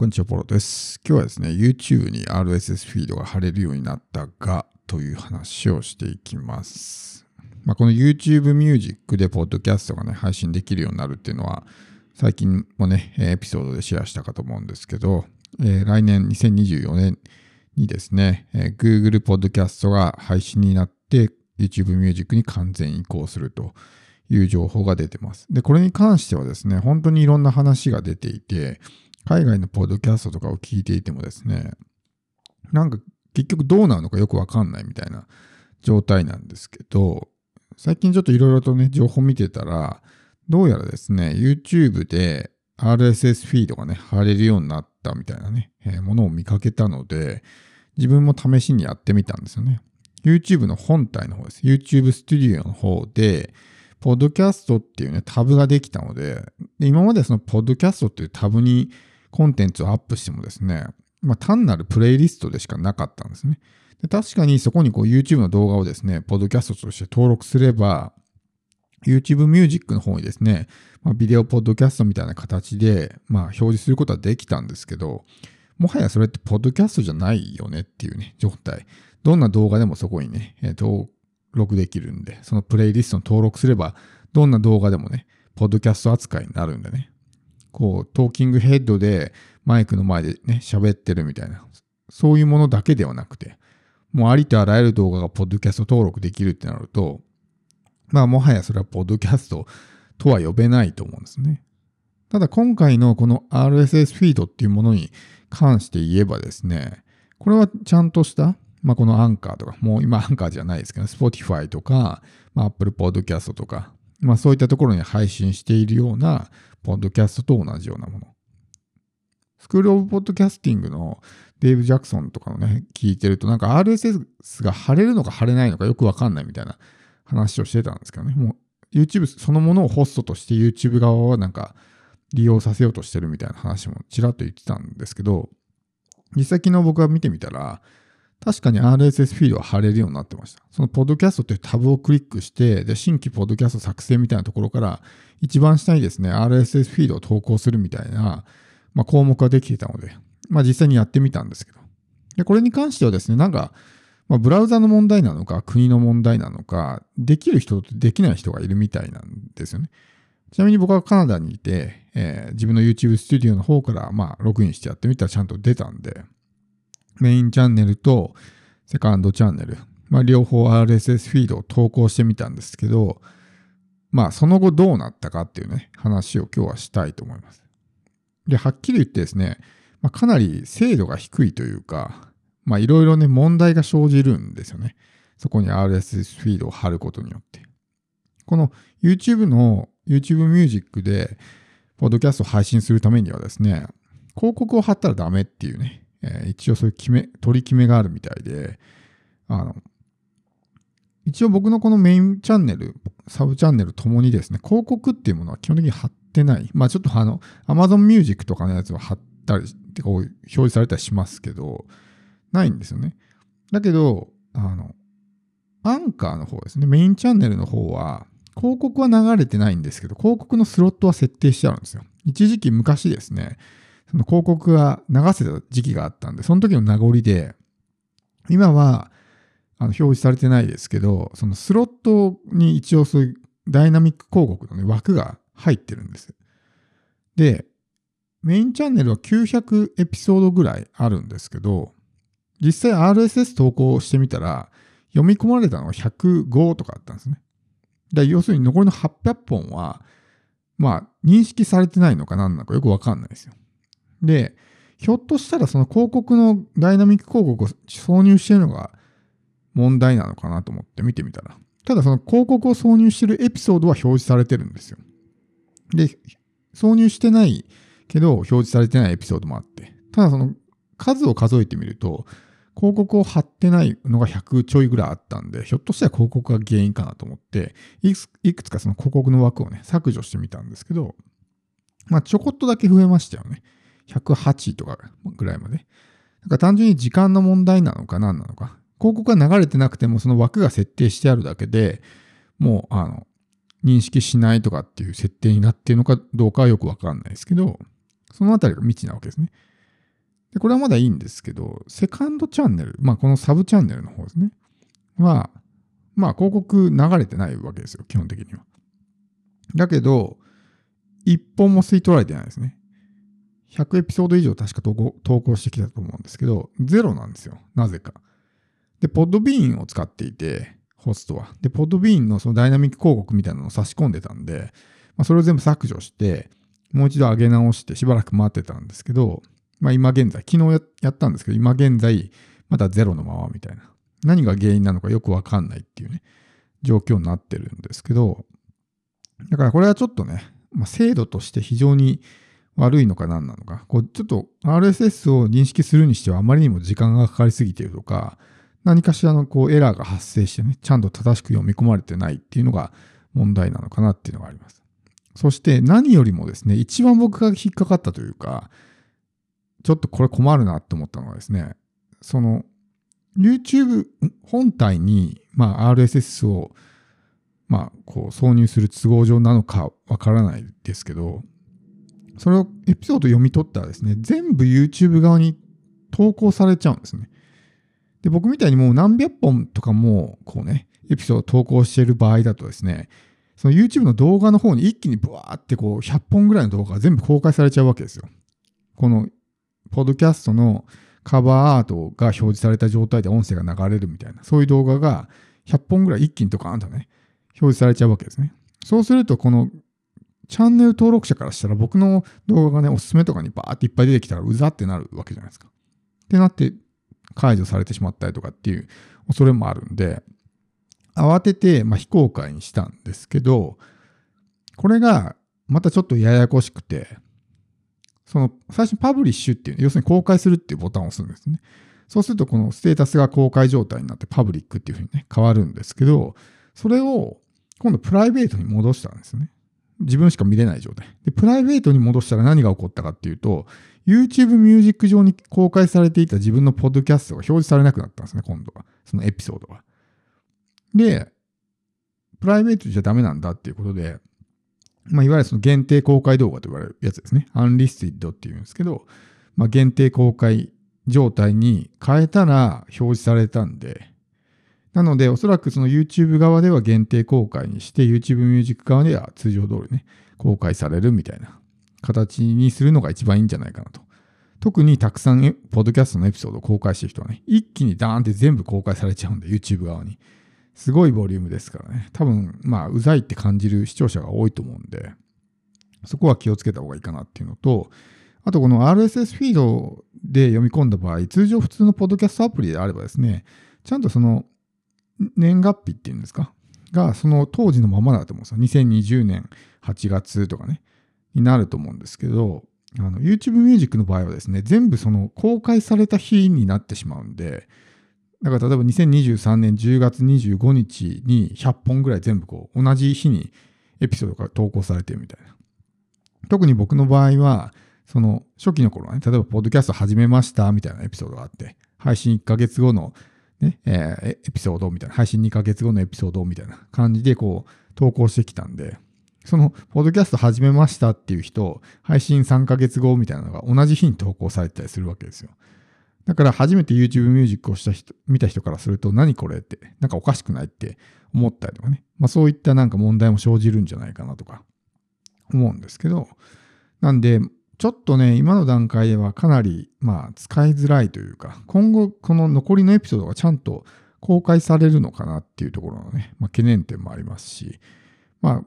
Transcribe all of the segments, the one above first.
こんにちは、ポロです。今日はですね、YouTube に RSS フィードが貼れるようになったが、という話をしていきます。まあ、この YouTube Music でポッドキャストがね、配信できるようになるっていうのは、最近もね、エピソードでシェアしたかと思うんですけど、えー、来年2024年にですね、えー、Google Podcast が配信になって YouTube Music に完全移行するという情報が出てます。で、これに関してはですね、本当にいろんな話が出ていて、海外のポッドキャストとかを聞いていてもですね、なんか結局どうなるのかよくわかんないみたいな状態なんですけど、最近ちょっといろいろとね、情報見てたら、どうやらですね、YouTube で RSS フィードがね、貼れるようになったみたいなね、えー、ものを見かけたので、自分も試しにやってみたんですよね。YouTube の本体の方です。YouTube Studio の方で、ポッドキャストっていうね、タブができたので、で今までそのポッドキャストっていうタブにコンテンツをアップしてもですね、まあ、単なるプレイリストでしかなかったんですね。で確かにそこにこう YouTube の動画をですね、ポッドキャストとして登録すれば、YouTube Music の方にですね、まあ、ビデオポッドキャストみたいな形で、まあ、表示することはできたんですけど、もはやそれってポッドキャストじゃないよねっていうね、状態。どんな動画でもそこにね、登録できるんで、そのプレイリストに登録すれば、どんな動画でもね、ポッドキャスト扱いになるんでね。こう、トーキングヘッドでマイクの前でね、喋ってるみたいな、そういうものだけではなくて、もうありとあらゆる動画がポッドキャスト登録できるってなると、まあもはやそれはポッドキャストとは呼べないと思うんですね。ただ今回のこの RSS フィードっていうものに関して言えばですね、これはちゃんとした、まあこのアンカーとか、もう今アンカーじゃないですけど、Spotify とか、まあ、Apple Podcast とか、まあそういったところに配信しているようなポッドキャストと同じようなもの。スクールオブポッドキャスティングのデーブ・ジャクソンとかのね、聞いてると、なんか RSS が貼れるのか貼れないのかよくわかんないみたいな話をしてたんですけどね。もう YouTube そのものをホストとして YouTube 側はなんか利用させようとしてるみたいな話もちらっと言ってたんですけど、実際昨日僕が見てみたら、確かに RSS フィードは貼れるようになってました。そのポッドキャストっていうタブをクリックして、で、新規ポッドキャスト作成みたいなところから、一番下にですね、RSS フィードを投稿するみたいな、まあ、項目ができていたので、まあ、実際にやってみたんですけど。で、これに関してはですね、なんか、まあ、ブラウザの問題なのか、国の問題なのか、できる人とできない人がいるみたいなんですよね。ちなみに僕はカナダにいて、えー、自分の YouTube スタジオの方から、まあ、ログインしてやってみたらちゃんと出たんで、メインチャンネルとセカンドチャンネル、まあ、両方 RSS フィードを投稿してみたんですけど、まあ、その後どうなったかっていうね、話を今日はしたいと思います。で、はっきり言ってですね、まあ、かなり精度が低いというか、まあ、いろいろね、問題が生じるんですよね。そこに RSS フィードを貼ることによって。この YouTube の YouTube Music で、ポッドキャストを配信するためにはですね、広告を貼ったらダメっていうね、えー、一応そういう決め、取り決めがあるみたいで、あの、一応僕のこのメインチャンネル、サブチャンネルともにですね、広告っていうものは基本的に貼ってない。まあちょっとあの、Amazon Music とかのやつは貼ったり、てか表示されたりしますけど、ないんですよね。だけど、あの、アンカーの方ですね、メインチャンネルの方は、広告は流れてないんですけど、広告のスロットは設定してあるんですよ。一時期昔ですね、その広告が流せた時期があったんで、その時の名残で、今はあの表示されてないですけど、そのスロットに一応そういうダイナミック広告の、ね、枠が入ってるんです。で、メインチャンネルは900エピソードぐらいあるんですけど、実際 RSS 投稿してみたら、読み込まれたのは105とかあったんですね。だ要するに残りの800本は、まあ、認識されてないのか何なのかよくわかんないですよ。で、ひょっとしたらその広告のダイナミック広告を挿入してるのが問題なのかなと思って見てみたら。ただその広告を挿入してるエピソードは表示されてるんですよ。で、挿入してないけど表示されてないエピソードもあって。ただその数を数えてみると、広告を貼ってないのが100ちょいぐらいあったんで、ひょっとしたら広告が原因かなと思って、いくつかその広告の枠をね、削除してみたんですけど、まあちょこっとだけ増えましたよね。108とかぐらいまで。なんか単純に時間の問題なのか何なのか。広告が流れてなくてもその枠が設定してあるだけでもうあの認識しないとかっていう設定になっているのかどうかはよくわかんないですけど、そのあたりが未知なわけですね。で、これはまだいいんですけど、セカンドチャンネル、まあこのサブチャンネルの方ですね。は、まあ広告流れてないわけですよ、基本的には。だけど、一本も吸い取られてないですね。100エピソード以上確か投稿投稿してきたと思うんですけど、ゼロなんですよ。なぜか。で、ポッドビーンを使っていて、ホストは。で、ポッドビーンのそのダイナミック広告みたいなのを差し込んでたんで、まあ、それを全部削除して、もう一度上げ直してしばらく待ってたんですけど、まあ今現在、昨日やったんですけど、今現在、まだゼロのままみたいな。何が原因なのかよくわかんないっていうね、状況になってるんですけど、だからこれはちょっとね、まあ、制度として非常に悪いのか何なのか、こうちょっと RSS を認識するにしてはあまりにも時間がかかりすぎているとか、何かしらのこうエラーが発生してね、ちゃんと正しく読み込まれてないっていうのが問題なのかなっていうのがあります。そして何よりもですね、一番僕が引っかかったというか、ちょっとこれ困るなって思ったのはですね、その YouTube 本体に、まあ、RSS を、まあ、こう挿入する都合上なのかわからないですけど、それをエピソード読み取ったらですね、全部 YouTube 側に投稿されちゃうんですね。で、僕みたいにもう何百本とかも、こうね、エピソード投稿している場合だとですね、その YouTube の動画の方に一気にブワーってこう100本ぐらいの動画が全部公開されちゃうわけですよ。この、ポッドキャストのカバーアートが表示された状態で音声が流れるみたいな、そういう動画が100本ぐらい一気にドカーンとね、表示されちゃうわけですね。そうすると、このチャンネル登録者からしたら僕の動画がね、おすすめとかにバーっていっぱい出てきたらうざってなるわけじゃないですか。ってなって解除されてしまったりとかっていう恐れもあるんで、慌てて、ま、非公開にしたんですけど、これがまたちょっとややこしくて、その最初にパブリッシュっていう、要するに公開するっていうボタンを押すんですね。そうするとこのステータスが公開状態になってパブリックっていうふうにね、変わるんですけど、それを今度プライベートに戻したんですね。自分しか見れない状態。で、プライベートに戻したら何が起こったかっていうと、YouTube ミュージック上に公開されていた自分のポッドキャストが表示されなくなったんですね、今度は。そのエピソードが。で、プライベートじゃダメなんだっていうことで、まあ、いわゆるその限定公開動画と言われるやつですね。アンリスティッドっていうんですけど、まあ、限定公開状態に変えたら表示されたんで、なので、おそらくその YouTube 側では限定公開にして、YouTube ミュージック側では通常通りね、公開されるみたいな形にするのが一番いいんじゃないかなと。特にたくさんポッドキャストのエピソードを公開してる人はね、一気にダーンって全部公開されちゃうんで、YouTube 側に。すごいボリュームですからね。多分、まあ、うざいって感じる視聴者が多いと思うんで、そこは気をつけた方がいいかなっていうのと、あとこの RSS フィードで読み込んだ場合、通常普通のポッドキャストアプリであればですね、ちゃんとその年月日っていうんですか、がその当時のままだと思うんですよ。2020年8月とかね、になると思うんですけど、YouTube ミュージックの場合はですね、全部その公開された日になってしまうんで、だから例えば2023年10月25日に100本ぐらい全部こう同じ日にエピソードが投稿されてるみたいな。特に僕の場合は、その初期の頃はね、例えばポッドキャスト始めましたみたいなエピソードがあって、配信1ヶ月後のね、えー、エピソードみたいな、配信2ヶ月後のエピソードみたいな感じでこう投稿してきたんで、その、ポッドキャスト始めましたっていう人、配信3ヶ月後みたいなのが同じ日に投稿されたりするわけですよ。だから初めて YouTube ミュージックをした人、見た人からすると何これって、なんかおかしくないって思ったりとかね。まあそういったなんか問題も生じるんじゃないかなとか思うんですけど、なんで、ちょっとね、今の段階ではかなり、まあ使いづらいというか、今後この残りのエピソードがちゃんと公開されるのかなっていうところのね、まあ、懸念点もありますし、まあ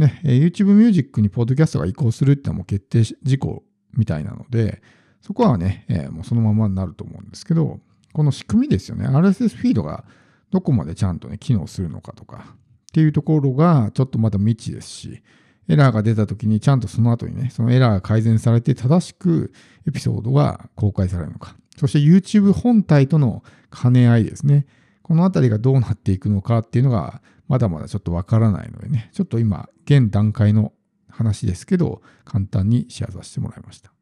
ね、YouTube ミュージックにポッドキャストが移行するってのはもう決定事項みたいなので、そこはね、えー、もうそのままになると思うんですけど、この仕組みですよね。RSS フィードがどこまでちゃんとね、機能するのかとかっていうところがちょっとまだ未知ですし、エラーが出た時にちゃんとその後にね、そのエラーが改善されて正しくエピソードが公開されるのか。そして YouTube 本体との兼ね合いですね。このあたりがどうなっていくのかっていうのがまだまだちょっとわからないのでね、ちょっと今、現段階の話ですけど、簡単にシェアさせてもらいました。